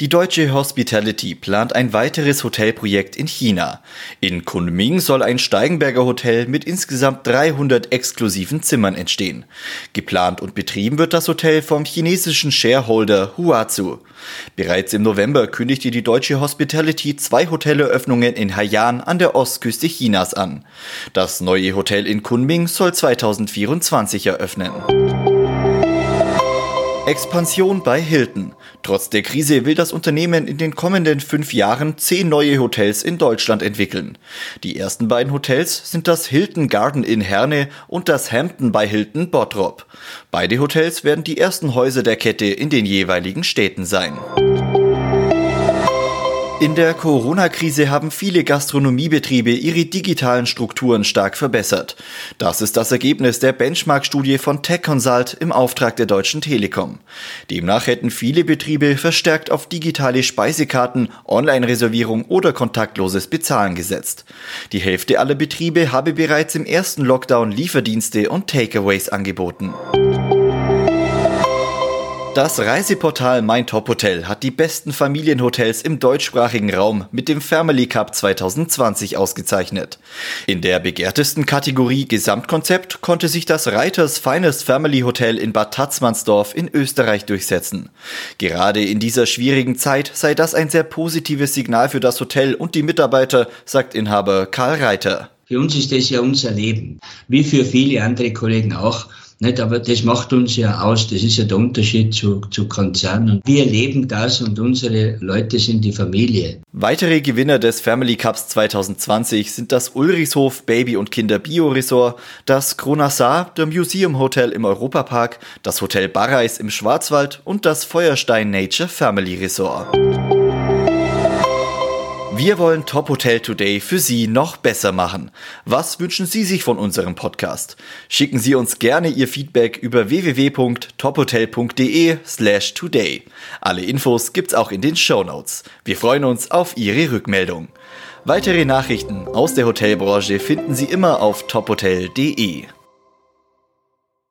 Die deutsche Hospitality plant ein weiteres Hotelprojekt in China. In Kunming soll ein Steigenberger Hotel mit insgesamt 300 exklusiven Zimmern entstehen. Geplant und betrieben wird das Hotel vom chinesischen Shareholder Huazu. Bereits im November kündigte die deutsche Hospitality zwei Hoteleröffnungen in Haiyan an der Ostküste Chinas an. Das neue Hotel in Kunming soll 2024 eröffnen. Expansion bei Hilton. Trotz der Krise will das Unternehmen in den kommenden fünf Jahren zehn neue Hotels in Deutschland entwickeln. Die ersten beiden Hotels sind das Hilton Garden in Herne und das Hampton bei Hilton Bottrop. Beide Hotels werden die ersten Häuser der Kette in den jeweiligen Städten sein. In der Corona-Krise haben viele Gastronomiebetriebe ihre digitalen Strukturen stark verbessert. Das ist das Ergebnis der Benchmark-Studie von Tech Consult im Auftrag der Deutschen Telekom. Demnach hätten viele Betriebe verstärkt auf digitale Speisekarten, Online-Reservierung oder kontaktloses Bezahlen gesetzt. Die Hälfte aller Betriebe habe bereits im ersten Lockdown Lieferdienste und Takeaways angeboten. Das Reiseportal Mein Top Hotel hat die besten Familienhotels im deutschsprachigen Raum mit dem Family Cup 2020 ausgezeichnet. In der begehrtesten Kategorie Gesamtkonzept konnte sich das Reiters Finest Family Hotel in Bad Tatzmannsdorf in Österreich durchsetzen. Gerade in dieser schwierigen Zeit sei das ein sehr positives Signal für das Hotel und die Mitarbeiter, sagt Inhaber Karl Reiter. Für uns ist das ja unser Leben, wie für viele andere Kollegen auch. Nicht, aber das macht uns ja aus. Das ist ja der Unterschied zu, zu Konzernen. Wir leben das und unsere Leute sind die Familie. Weitere Gewinner des Family Cups 2020 sind das Ulrichshof Baby und Kinder Bio Resort, das Kronassar, der Museum Hotel im Europapark, das Hotel Barreis im Schwarzwald und das Feuerstein Nature Family Resort. Wir wollen Top Hotel Today für Sie noch besser machen. Was wünschen Sie sich von unserem Podcast? Schicken Sie uns gerne Ihr Feedback über www.tophotel.de slash today. Alle Infos gibt's auch in den Show Notes. Wir freuen uns auf Ihre Rückmeldung. Weitere Nachrichten aus der Hotelbranche finden Sie immer auf tophotel.de.